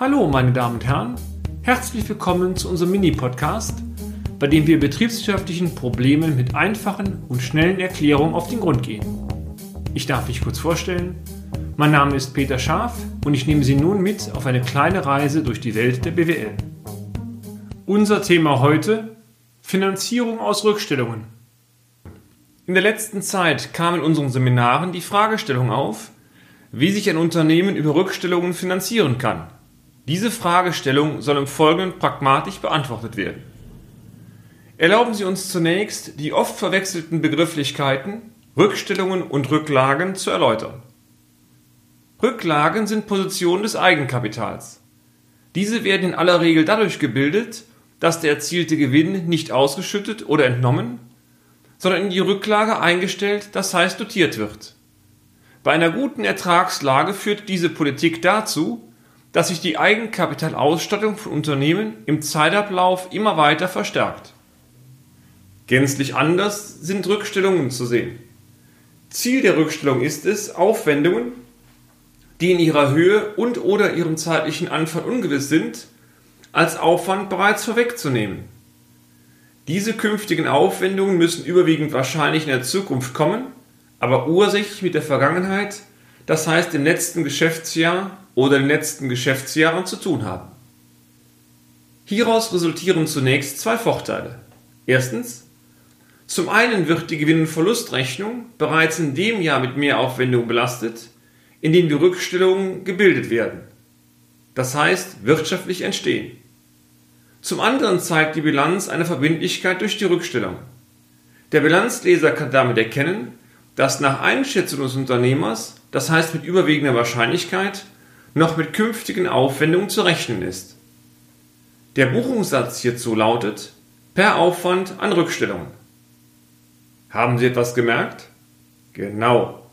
Hallo, meine Damen und Herren. Herzlich willkommen zu unserem Mini-Podcast, bei dem wir betriebswirtschaftlichen Problemen mit einfachen und schnellen Erklärungen auf den Grund gehen. Ich darf mich kurz vorstellen. Mein Name ist Peter Scharf und ich nehme Sie nun mit auf eine kleine Reise durch die Welt der BWL. Unser Thema heute Finanzierung aus Rückstellungen. In der letzten Zeit kam in unseren Seminaren die Fragestellung auf, wie sich ein Unternehmen über Rückstellungen finanzieren kann. Diese Fragestellung soll im Folgenden pragmatisch beantwortet werden. Erlauben Sie uns zunächst, die oft verwechselten Begrifflichkeiten Rückstellungen und Rücklagen zu erläutern. Rücklagen sind Positionen des Eigenkapitals. Diese werden in aller Regel dadurch gebildet, dass der erzielte Gewinn nicht ausgeschüttet oder entnommen, sondern in die Rücklage eingestellt, das heißt dotiert wird. Bei einer guten Ertragslage führt diese Politik dazu, dass sich die Eigenkapitalausstattung von Unternehmen im Zeitablauf immer weiter verstärkt. Gänzlich anders sind Rückstellungen zu sehen. Ziel der Rückstellung ist es, Aufwendungen, die in ihrer Höhe und oder ihrem zeitlichen Anfall ungewiss sind, als Aufwand bereits vorwegzunehmen. Diese künftigen Aufwendungen müssen überwiegend wahrscheinlich in der Zukunft kommen, aber ursächlich mit der Vergangenheit, das heißt im letzten Geschäftsjahr oder den letzten Geschäftsjahren zu tun haben. Hieraus resultieren zunächst zwei Vorteile. Erstens, zum einen wird die Gewinn- und Verlustrechnung bereits in dem Jahr mit Mehraufwendungen belastet, in dem die Rückstellungen gebildet werden. Das heißt, wirtschaftlich entstehen. Zum anderen zeigt die Bilanz eine Verbindlichkeit durch die Rückstellung. Der Bilanzleser kann damit erkennen, dass nach Einschätzung des Unternehmers, das heißt mit überwiegender Wahrscheinlichkeit, noch mit künftigen Aufwendungen zu rechnen ist. Der Buchungssatz hierzu lautet per Aufwand an Rückstellungen. Haben Sie etwas gemerkt? Genau.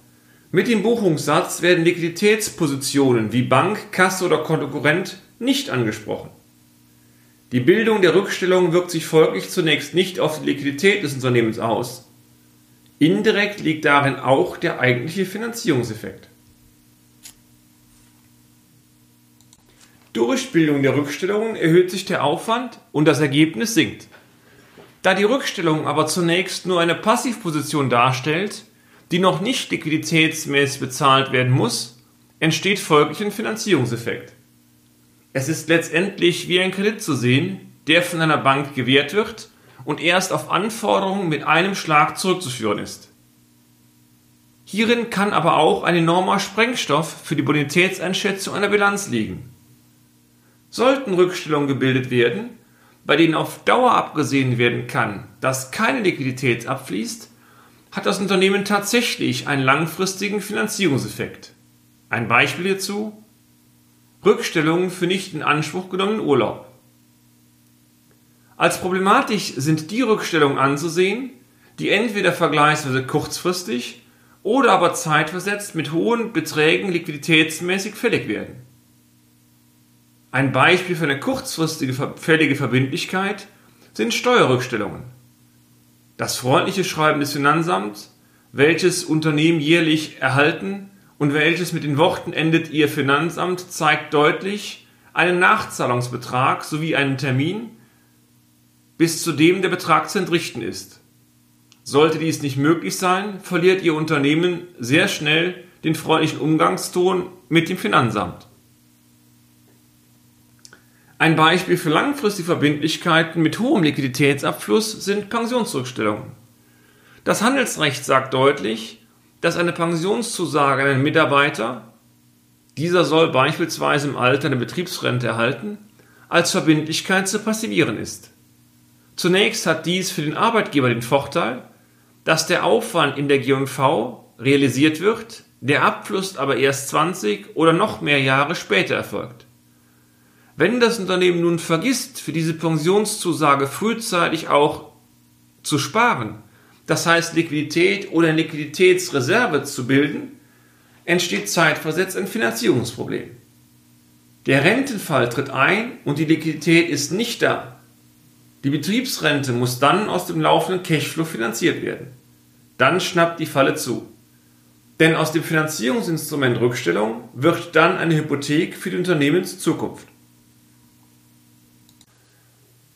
Mit dem Buchungssatz werden Liquiditätspositionen wie Bank, Kasse oder Konkurrent nicht angesprochen. Die Bildung der Rückstellung wirkt sich folglich zunächst nicht auf die Liquidität des Unternehmens aus. Indirekt liegt darin auch der eigentliche Finanzierungseffekt. Durch Bildung der Rückstellungen erhöht sich der Aufwand und das Ergebnis sinkt. Da die Rückstellung aber zunächst nur eine Passivposition darstellt, die noch nicht liquiditätsmäßig bezahlt werden muss, entsteht folglich ein Finanzierungseffekt. Es ist letztendlich wie ein Kredit zu sehen, der von einer Bank gewährt wird und erst auf Anforderungen mit einem Schlag zurückzuführen ist. Hierin kann aber auch ein enormer Sprengstoff für die Bonitätseinschätzung einer Bilanz liegen. Sollten Rückstellungen gebildet werden, bei denen auf Dauer abgesehen werden kann, dass keine Liquidität abfließt, hat das Unternehmen tatsächlich einen langfristigen Finanzierungseffekt. Ein Beispiel hierzu Rückstellungen für nicht in Anspruch genommenen Urlaub. Als problematisch sind die Rückstellungen anzusehen, die entweder vergleichsweise kurzfristig oder aber zeitversetzt mit hohen Beträgen liquiditätsmäßig fällig werden. Ein Beispiel für eine kurzfristige fällige Verbindlichkeit sind Steuerrückstellungen. Das freundliche Schreiben des Finanzamts, welches Unternehmen jährlich erhalten, und welches mit den Worten endet Ihr Finanzamt, zeigt deutlich einen Nachzahlungsbetrag sowie einen Termin, bis zu dem der Betrag zu entrichten ist. Sollte dies nicht möglich sein, verliert Ihr Unternehmen sehr schnell den freundlichen Umgangston mit dem Finanzamt. Ein Beispiel für langfristige Verbindlichkeiten mit hohem Liquiditätsabfluss sind Pensionsrückstellungen. Das Handelsrecht sagt deutlich, dass eine Pensionszusage an einen Mitarbeiter, dieser soll beispielsweise im Alter eine Betriebsrente erhalten, als Verbindlichkeit zu passivieren ist. Zunächst hat dies für den Arbeitgeber den Vorteil, dass der Aufwand in der G&V realisiert wird, der Abfluss aber erst 20 oder noch mehr Jahre später erfolgt. Wenn das Unternehmen nun vergisst, für diese Pensionszusage frühzeitig auch zu sparen, das heißt Liquidität oder Liquiditätsreserve zu bilden, entsteht zeitversetzt ein Finanzierungsproblem. Der Rentenfall tritt ein und die Liquidität ist nicht da. Die Betriebsrente muss dann aus dem laufenden Cashflow finanziert werden. Dann schnappt die Falle zu. Denn aus dem Finanzierungsinstrument Rückstellung wird dann eine Hypothek für die Unternehmenszukunft.